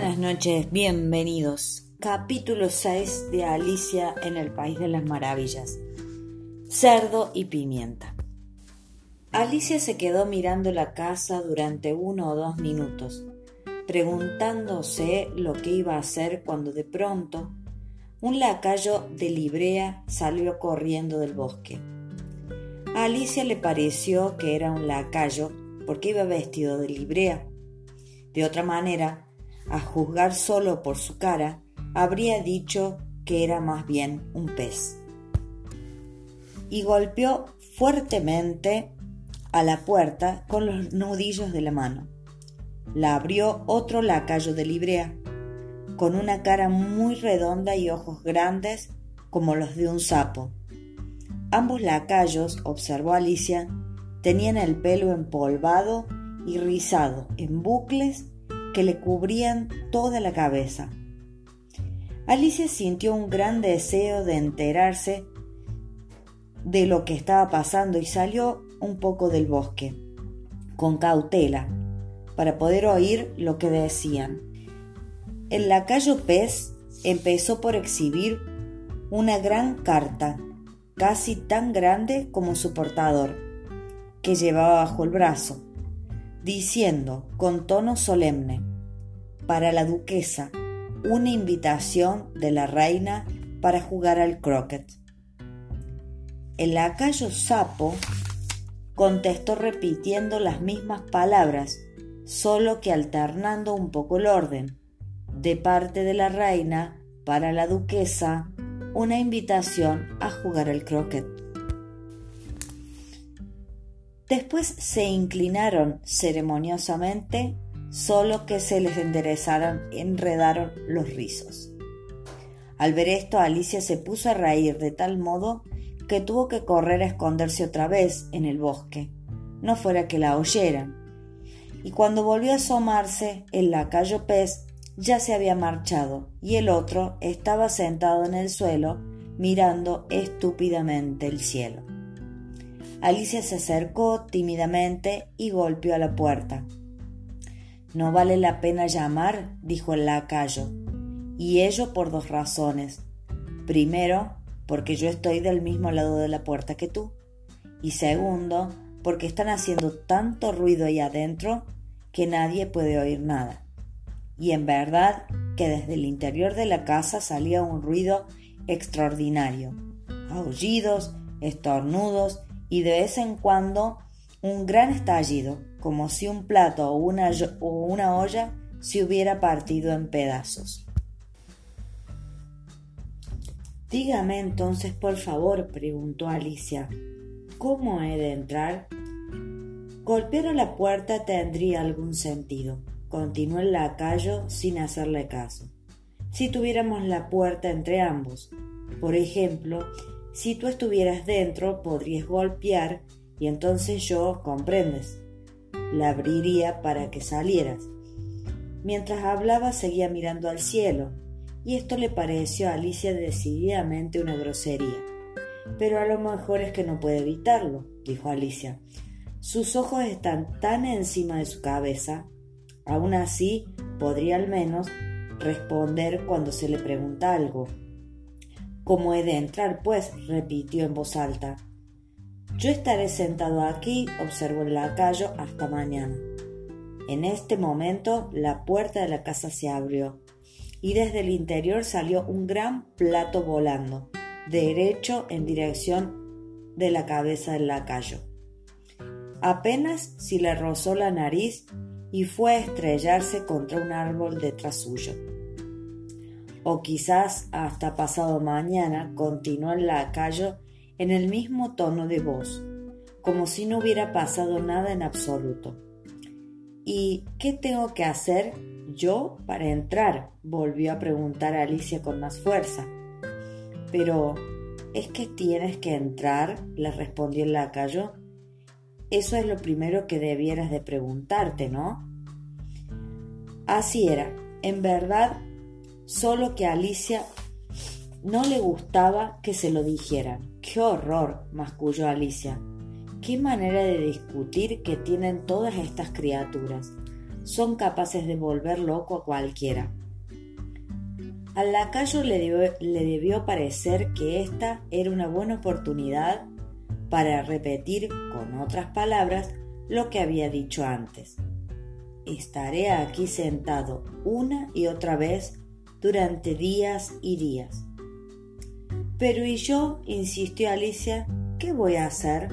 Buenas noches, bienvenidos. Capítulo 6 de Alicia en el País de las Maravillas. Cerdo y pimienta. Alicia se quedó mirando la casa durante uno o dos minutos, preguntándose lo que iba a hacer cuando de pronto un lacayo de Librea salió corriendo del bosque. A Alicia le pareció que era un lacayo porque iba vestido de Librea. De otra manera, a juzgar solo por su cara, habría dicho que era más bien un pez. Y golpeó fuertemente a la puerta con los nudillos de la mano. La abrió otro lacayo de Librea, con una cara muy redonda y ojos grandes como los de un sapo. Ambos lacayos, observó Alicia, tenían el pelo empolvado y rizado en bucles que le cubrían toda la cabeza. Alicia sintió un gran deseo de enterarse de lo que estaba pasando y salió un poco del bosque, con cautela, para poder oír lo que decían. El lacayo pez empezó por exhibir una gran carta, casi tan grande como su portador, que llevaba bajo el brazo diciendo con tono solemne, para la duquesa, una invitación de la reina para jugar al croquet. El lacayo sapo contestó repitiendo las mismas palabras, solo que alternando un poco el orden. De parte de la reina, para la duquesa, una invitación a jugar al croquet. Después se inclinaron ceremoniosamente, solo que se les enderezaron, enredaron los rizos. Al ver esto, Alicia se puso a reír de tal modo que tuvo que correr a esconderse otra vez en el bosque, no fuera que la oyeran. Y cuando volvió a asomarse, el lacayo pez ya se había marchado y el otro estaba sentado en el suelo mirando estúpidamente el cielo. Alicia se acercó tímidamente y golpeó a la puerta. No vale la pena llamar, dijo el lacayo, y ello por dos razones. Primero, porque yo estoy del mismo lado de la puerta que tú, y segundo, porque están haciendo tanto ruido ahí adentro que nadie puede oír nada. Y en verdad que desde el interior de la casa salía un ruido extraordinario. Aullidos, estornudos y de vez en cuando un gran estallido, como si un plato o una, o una olla se hubiera partido en pedazos. Dígame entonces, por favor, preguntó Alicia, ¿cómo he de entrar? Golpear a la puerta tendría algún sentido, continuó el lacayo sin hacerle caso. Si tuviéramos la puerta entre ambos, por ejemplo, si tú estuvieras dentro, podrías golpear y entonces yo, comprendes, la abriría para que salieras. Mientras hablaba seguía mirando al cielo, y esto le pareció a Alicia decididamente una grosería. Pero a lo mejor es que no puede evitarlo, dijo Alicia. Sus ojos están tan encima de su cabeza. Aún así, podría al menos responder cuando se le pregunta algo. ¿Cómo he de entrar, pues? repitió en voz alta. Yo estaré sentado aquí, observó el lacayo, hasta mañana. En este momento la puerta de la casa se abrió y desde el interior salió un gran plato volando, derecho en dirección de la cabeza del lacayo. Apenas si le rozó la nariz y fue a estrellarse contra un árbol detrás suyo o quizás hasta pasado mañana, continuó el lacayo en el mismo tono de voz, como si no hubiera pasado nada en absoluto. ¿Y qué tengo que hacer yo para entrar? volvió a preguntar Alicia con más fuerza. Pero, ¿es que tienes que entrar? le respondió el lacayo. Eso es lo primero que debieras de preguntarte, ¿no? Así era. En verdad solo que a Alicia no le gustaba que se lo dijeran. ¡Qué horror! masculló Alicia. ¡Qué manera de discutir que tienen todas estas criaturas! son capaces de volver loco a cualquiera. Al lacayo le debió, le debió parecer que esta era una buena oportunidad para repetir con otras palabras lo que había dicho antes. Estaré aquí sentado una y otra vez durante días y días. Pero ¿y yo? insistió Alicia, ¿qué voy a hacer?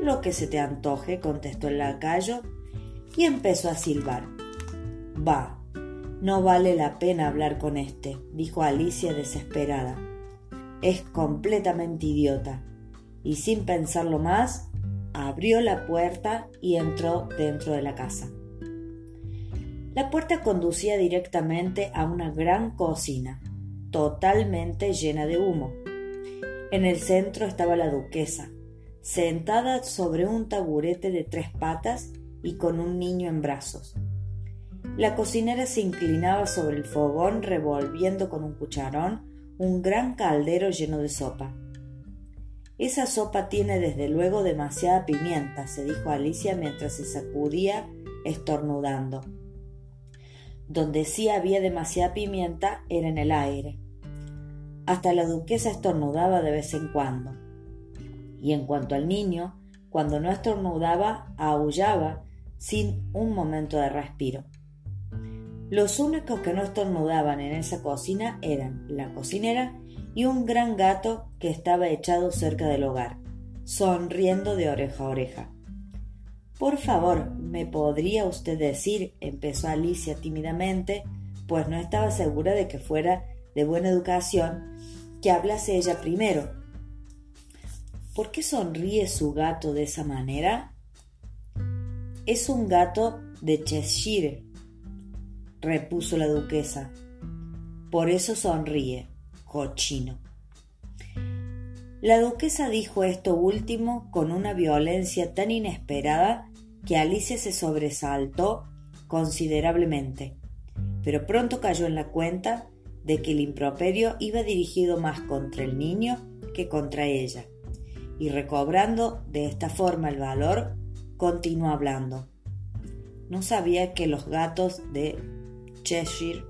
Lo que se te antoje, contestó el lacayo y empezó a silbar. Va, no vale la pena hablar con este, dijo Alicia desesperada. Es completamente idiota. Y sin pensarlo más, abrió la puerta y entró dentro de la casa. La puerta conducía directamente a una gran cocina, totalmente llena de humo. En el centro estaba la duquesa, sentada sobre un taburete de tres patas y con un niño en brazos. La cocinera se inclinaba sobre el fogón revolviendo con un cucharón un gran caldero lleno de sopa. Esa sopa tiene desde luego demasiada pimienta, se dijo Alicia mientras se sacudía estornudando. Donde sí había demasiada pimienta era en el aire. Hasta la duquesa estornudaba de vez en cuando. Y en cuanto al niño, cuando no estornudaba, aullaba sin un momento de respiro. Los únicos que no estornudaban en esa cocina eran la cocinera y un gran gato que estaba echado cerca del hogar, sonriendo de oreja a oreja. Por favor, ¿me podría usted decir? empezó Alicia tímidamente, pues no estaba segura de que fuera de buena educación que hablase ella primero. ¿Por qué sonríe su gato de esa manera? Es un gato de Cheshire, repuso la duquesa. Por eso sonríe, cochino. La duquesa dijo esto último con una violencia tan inesperada que Alicia se sobresaltó considerablemente, pero pronto cayó en la cuenta de que el improperio iba dirigido más contra el niño que contra ella, y recobrando de esta forma el valor, continuó hablando. No sabía que los gatos de Cheshire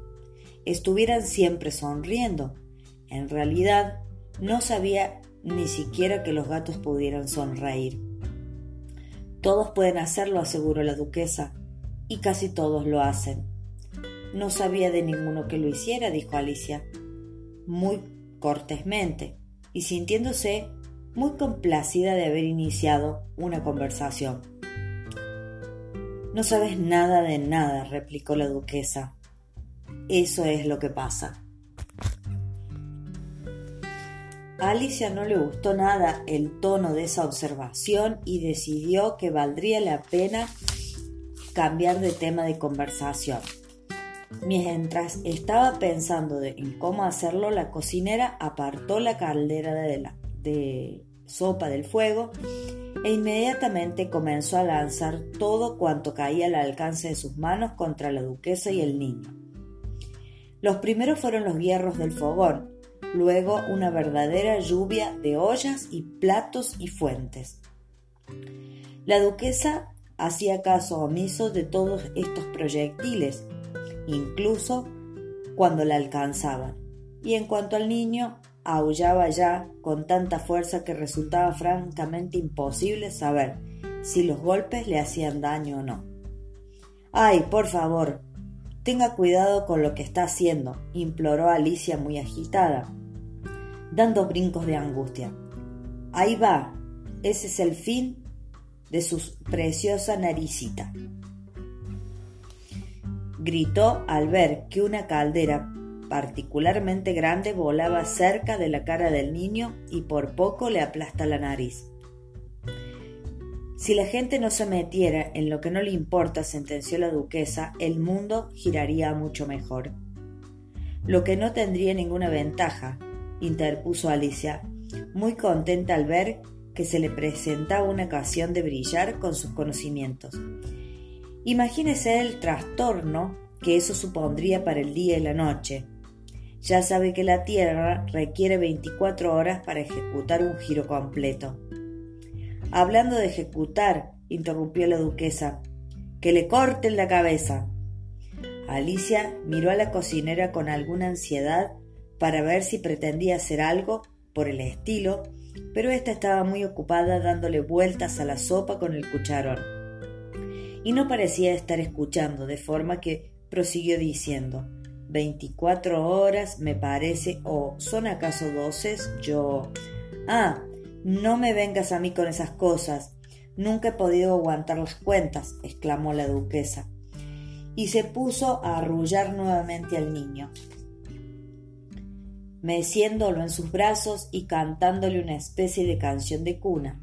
estuvieran siempre sonriendo. En realidad, no sabía ni siquiera que los gatos pudieran sonreír. Todos pueden hacerlo, aseguró la duquesa, y casi todos lo hacen. No sabía de ninguno que lo hiciera, dijo Alicia, muy cortésmente, y sintiéndose muy complacida de haber iniciado una conversación. No sabes nada de nada, replicó la duquesa. Eso es lo que pasa. A Alicia no le gustó nada el tono de esa observación y decidió que valdría la pena cambiar de tema de conversación. Mientras estaba pensando en cómo hacerlo, la cocinera apartó la caldera de, la, de sopa del fuego e inmediatamente comenzó a lanzar todo cuanto caía al alcance de sus manos contra la duquesa y el niño. Los primeros fueron los hierros del fogón, luego una verdadera lluvia de ollas y platos y fuentes. La duquesa hacía caso omiso de todos estos proyectiles, incluso cuando la alcanzaban, y en cuanto al niño, aullaba ya con tanta fuerza que resultaba francamente imposible saber si los golpes le hacían daño o no. Ay, por favor, tenga cuidado con lo que está haciendo, imploró Alicia muy agitada dando brincos de angustia. Ahí va, ese es el fin de su preciosa naricita. Gritó al ver que una caldera particularmente grande volaba cerca de la cara del niño y por poco le aplasta la nariz. Si la gente no se metiera en lo que no le importa, sentenció la duquesa, el mundo giraría mucho mejor. Lo que no tendría ninguna ventaja, interpuso Alicia, muy contenta al ver que se le presentaba una ocasión de brillar con sus conocimientos. Imagínese el trastorno que eso supondría para el día y la noche. Ya sabe que la Tierra requiere 24 horas para ejecutar un giro completo. Hablando de ejecutar, interrumpió la duquesa, que le corten la cabeza. Alicia miró a la cocinera con alguna ansiedad para ver si pretendía hacer algo por el estilo, pero ésta estaba muy ocupada dándole vueltas a la sopa con el cucharón. Y no parecía estar escuchando, de forma que prosiguió diciendo Veinticuatro horas me parece, o son acaso doces, yo. Ah, no me vengas a mí con esas cosas. Nunca he podido aguantar las cuentas, exclamó la duquesa, y se puso a arrullar nuevamente al niño meciéndolo en sus brazos y cantándole una especie de canción de cuna,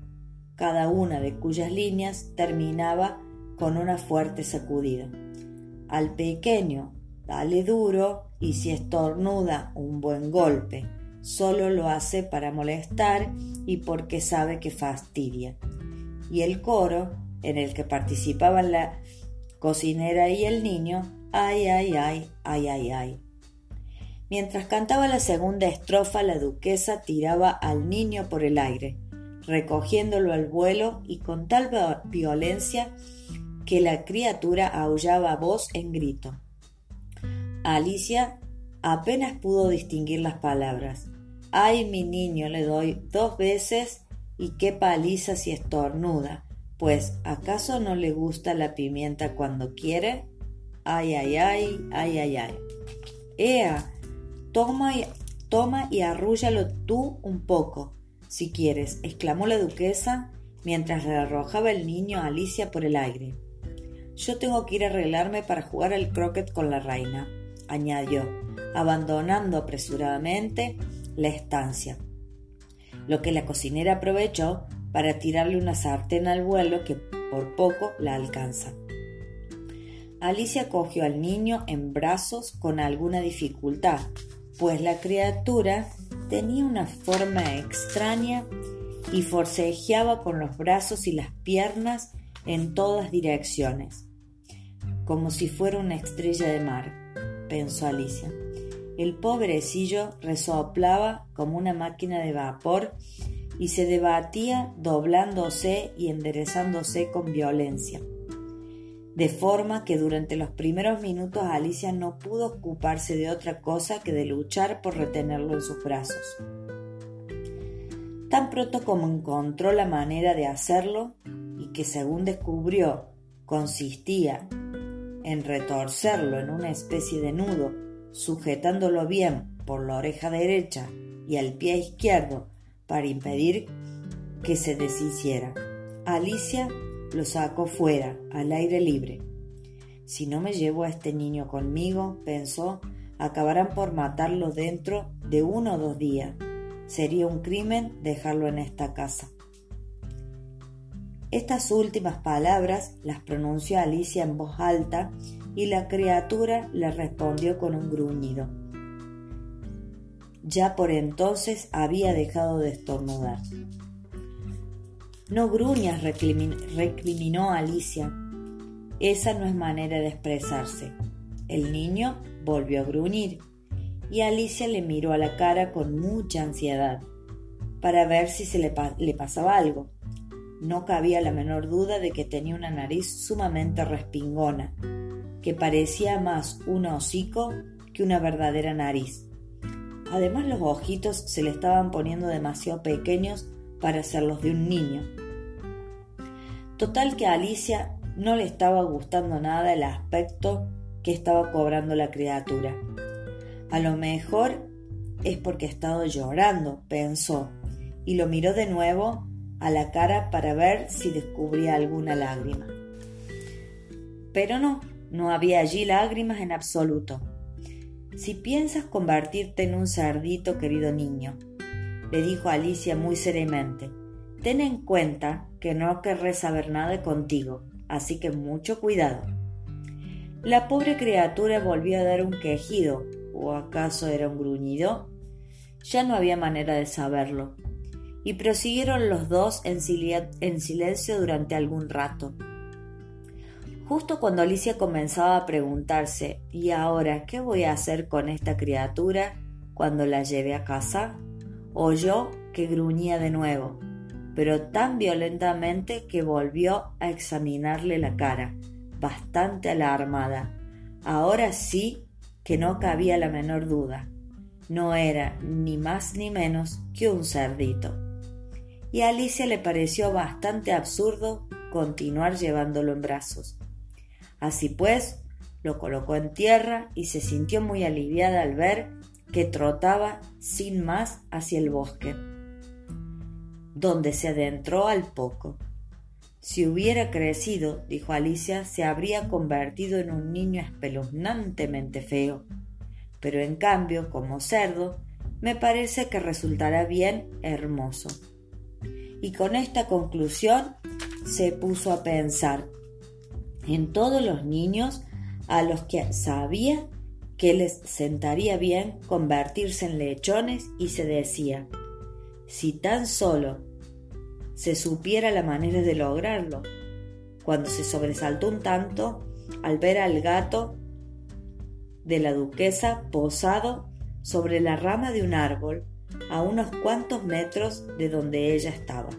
cada una de cuyas líneas terminaba con una fuerte sacudida. Al pequeño, dale duro y si estornuda un buen golpe, solo lo hace para molestar y porque sabe que fastidia. Y el coro, en el que participaban la cocinera y el niño, ay, ay, ay, ay, ay, ay. Mientras cantaba la segunda estrofa, la duquesa tiraba al niño por el aire, recogiéndolo al vuelo y con tal violencia que la criatura aullaba voz en grito. Alicia apenas pudo distinguir las palabras. Ay, mi niño, le doy dos veces y qué paliza si estornuda. Pues, ¿acaso no le gusta la pimienta cuando quiere? Ay, ay, ay, ay, ay, ay. Ea, Toma y, toma tú un poco, si quieres, exclamó la duquesa mientras le arrojaba el niño a Alicia por el aire. Yo tengo que ir a arreglarme para jugar al croquet con la reina, añadió, abandonando apresuradamente la estancia. Lo que la cocinera aprovechó para tirarle una sartén al vuelo que por poco la alcanza. Alicia cogió al niño en brazos con alguna dificultad, pues la criatura tenía una forma extraña y forcejeaba con los brazos y las piernas en todas direcciones, como si fuera una estrella de mar, pensó Alicia. El pobrecillo resoplaba como una máquina de vapor y se debatía doblándose y enderezándose con violencia de forma que durante los primeros minutos Alicia no pudo ocuparse de otra cosa que de luchar por retenerlo en sus brazos. Tan pronto como encontró la manera de hacerlo, y que según descubrió consistía en retorcerlo en una especie de nudo, sujetándolo bien por la oreja derecha y al pie izquierdo para impedir que se deshiciera. Alicia lo sacó fuera, al aire libre. Si no me llevo a este niño conmigo, pensó, acabarán por matarlo dentro de uno o dos días. Sería un crimen dejarlo en esta casa. Estas últimas palabras las pronunció Alicia en voz alta y la criatura le respondió con un gruñido. Ya por entonces había dejado de estornudar. No gruñas, recriminó Alicia. Esa no es manera de expresarse. El niño volvió a gruñir y Alicia le miró a la cara con mucha ansiedad para ver si se le, pasaba algo. No cabía la menor duda de que tenía una nariz sumamente respingona, que parecía más un hocico que una verdadera nariz. Además los ojitos se le estaban poniendo demasiado pequeños para hacerlos de un niño. Total que a Alicia no le estaba gustando nada el aspecto que estaba cobrando la criatura. A lo mejor es porque ha estado llorando, pensó, y lo miró de nuevo a la cara para ver si descubría alguna lágrima. Pero no, no había allí lágrimas en absoluto. Si piensas convertirte en un cerdito, querido niño, le dijo Alicia muy seriamente, Ten en cuenta que no querré saber nada contigo, así que mucho cuidado. La pobre criatura volvió a dar un quejido, o acaso era un gruñido. Ya no había manera de saberlo, y prosiguieron los dos en, silencio durante algún rato. Justo cuando Alicia comenzaba a preguntarse ¿Y ahora qué voy a hacer con esta criatura cuando la lleve a casa? oyó que gruñía de nuevo pero tan violentamente que volvió a examinarle la cara, bastante alarmada. Ahora sí que no cabía la menor duda. No era ni más ni menos que un cerdito. Y a Alicia le pareció bastante absurdo continuar llevándolo en brazos. Así pues, lo colocó en tierra y se sintió muy aliviada al ver que trotaba sin más hacia el bosque, donde se adentró al poco. Si hubiera crecido, dijo Alicia, se habría convertido en un niño espeluznantemente feo. Pero en cambio, como cerdo, me parece que resultará bien hermoso. Y con esta conclusión se puso a pensar en todos los niños a los que sabía que les sentaría bien convertirse en lechones y se decía, si tan solo se supiera la manera de lograrlo, cuando se sobresaltó un tanto al ver al gato de la duquesa posado sobre la rama de un árbol a unos cuantos metros de donde ella estaba.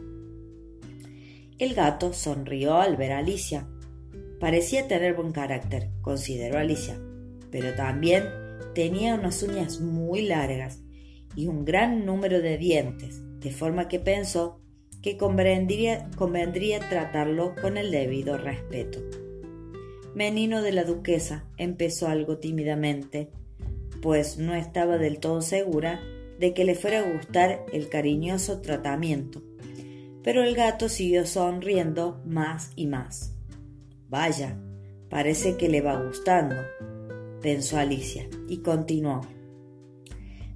El gato sonrió al ver a Alicia. Parecía tener buen carácter, consideró Alicia, pero también tenía unas uñas muy largas y un gran número de dientes, de forma que pensó que convendría, convendría tratarlo con el debido respeto. Menino de la duquesa empezó algo tímidamente, pues no estaba del todo segura de que le fuera a gustar el cariñoso tratamiento pero el gato siguió sonriendo más y más. Vaya, parece que le va gustando, pensó Alicia, y continuó.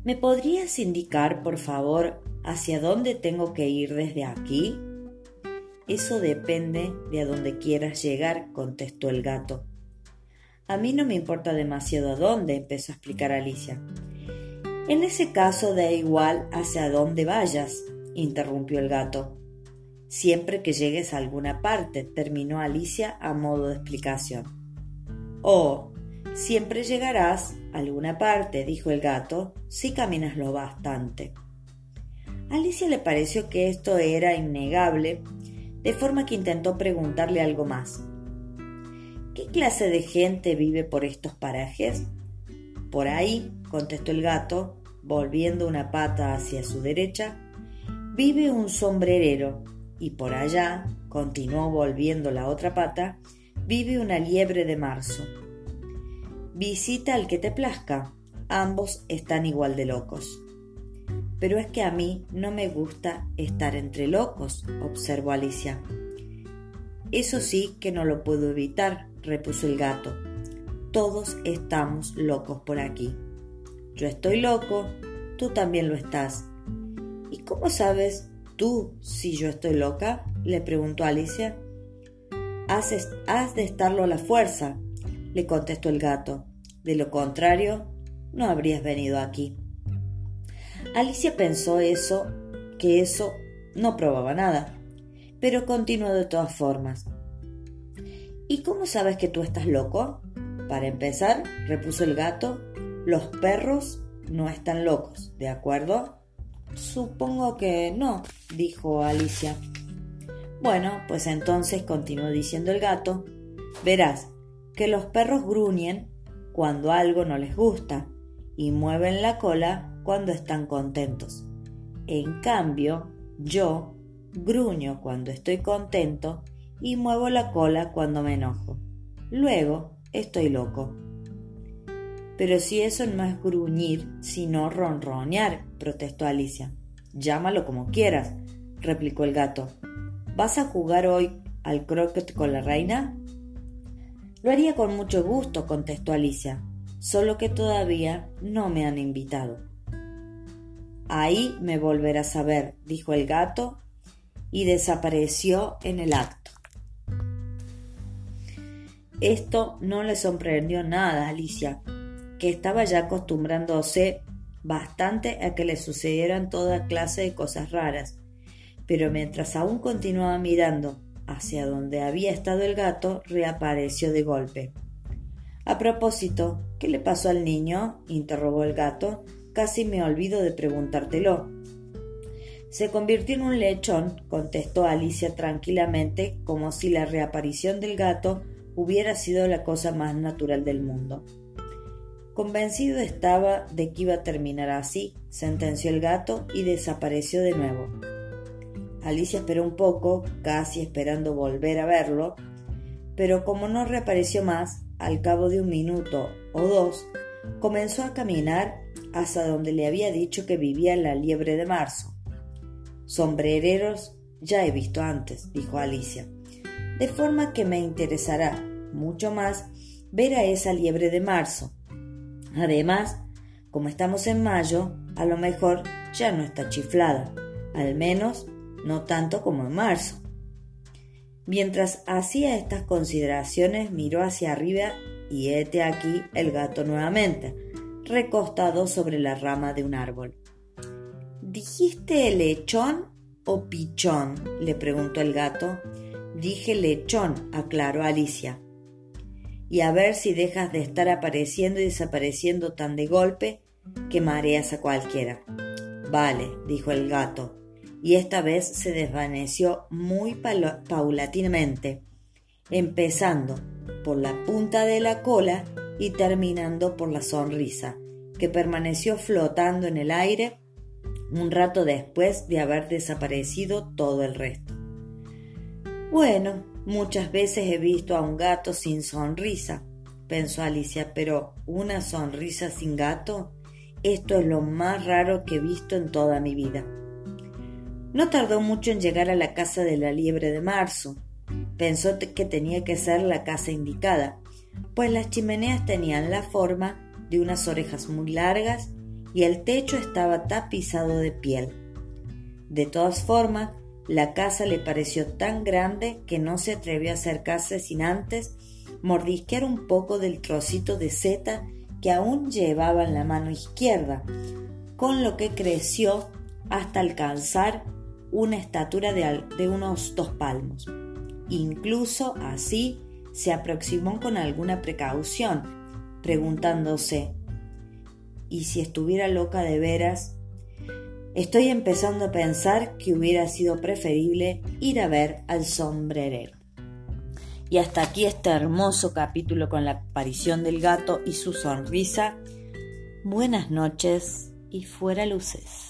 ¿Me podrías indicar, por favor, hacia dónde tengo que ir desde aquí? Eso depende de a dónde quieras llegar, contestó el gato. A mí no me importa demasiado a dónde, empezó a explicar Alicia. En ese caso da igual hacia dónde vayas, interrumpió el gato siempre que llegues a alguna parte, terminó Alicia a modo de explicación. Oh, siempre llegarás a alguna parte, dijo el gato, si caminas lo bastante. Alicia le pareció que esto era innegable, de forma que intentó preguntarle algo más. ¿Qué clase de gente vive por estos parajes? Por ahí, contestó el gato, volviendo una pata hacia su derecha, vive un sombrerero, y por allá, continuó volviendo la otra pata, vive una liebre de marzo. Visita al que te plazca, ambos están igual de locos. Pero es que a mí no me gusta estar entre locos, observó Alicia. Eso sí que no lo puedo evitar, repuso el gato. Todos estamos locos por aquí. Yo estoy loco, tú también lo estás. ¿Y cómo sabes ¿Tú, si yo estoy loca? le preguntó Alicia. Has, de estarlo a la fuerza, le contestó el gato. De lo contrario, no habrías venido aquí. Alicia pensó eso, que eso no probaba nada, pero continuó de todas formas. ¿Y cómo sabes que tú estás loco? Para empezar, repuso el gato, los perros no están locos, ¿de acuerdo? Supongo que no, dijo Alicia. Bueno, pues entonces continuó diciendo el gato, verás que los perros gruñen cuando algo no les gusta y mueven la cola cuando están contentos. En cambio, yo gruño cuando estoy contento y muevo la cola cuando me enojo. Luego estoy loco. Pero si eso no es gruñir, sino ronronear, protestó Alicia. Llámalo como quieras, replicó el gato. ¿Vas a jugar hoy al croquet con la reina? Lo haría con mucho gusto, contestó Alicia, solo que todavía no me han invitado. Ahí me volverás a ver, dijo el gato, y desapareció en el acto. Esto no le sorprendió nada a Alicia, que estaba ya acostumbrándose bastante a que le sucedieran toda clase de cosas raras, pero mientras aún continuaba mirando hacia donde había estado el gato, reapareció de golpe. A propósito, ¿qué le pasó al niño? interrogó el gato. Casi me olvido de preguntártelo. Se convirtió en un lechón, contestó Alicia tranquilamente, como si la reaparición del gato hubiera sido la cosa más natural del mundo. Convencido estaba de que iba a terminar así, sentenció el gato y desapareció de nuevo. Alicia esperó un poco, casi esperando volver a verlo, pero como no reapareció más, al cabo de un minuto o dos, comenzó a caminar hasta donde le había dicho que vivía la liebre de marzo. Sombrereros ya he visto antes, dijo Alicia, de forma que me interesará mucho más ver a esa liebre de marzo. Además, como estamos en mayo, a lo mejor ya no está chiflada, al menos no tanto como en marzo. Mientras hacía estas consideraciones miró hacia arriba y hete aquí el gato nuevamente, recostado sobre la rama de un árbol. ¿Dijiste lechón o pichón? le preguntó el gato. Dije lechón, aclaró Alicia. Y a ver si dejas de estar apareciendo y desapareciendo tan de golpe que mareas a cualquiera. Vale, dijo el gato, y esta vez se desvaneció muy paulatinamente, empezando por la punta de la cola y terminando por la sonrisa, que permaneció flotando en el aire un rato después de haber desaparecido todo el resto. Bueno, muchas veces he visto a un gato sin sonrisa, pensó Alicia, pero una sonrisa sin gato, esto es lo más raro que he visto en toda mi vida. No tardó mucho en llegar a la casa de la liebre de marzo. Pensó que tenía que ser la casa indicada, pues las chimeneas tenían la forma de unas orejas muy largas y el techo estaba tapizado de piel. De todas formas, la casa le pareció tan grande que no se atrevió a acercarse sin antes mordisquear un poco del trocito de seta que aún llevaba en la mano izquierda, con lo que creció hasta alcanzar una estatura de, de unos dos palmos. Incluso así se aproximó con alguna precaución, preguntándose ¿y si estuviera loca de veras? Estoy empezando a pensar que hubiera sido preferible ir a ver al sombrerero. Y hasta aquí este hermoso capítulo con la aparición del gato y su sonrisa. Buenas noches y fuera luces.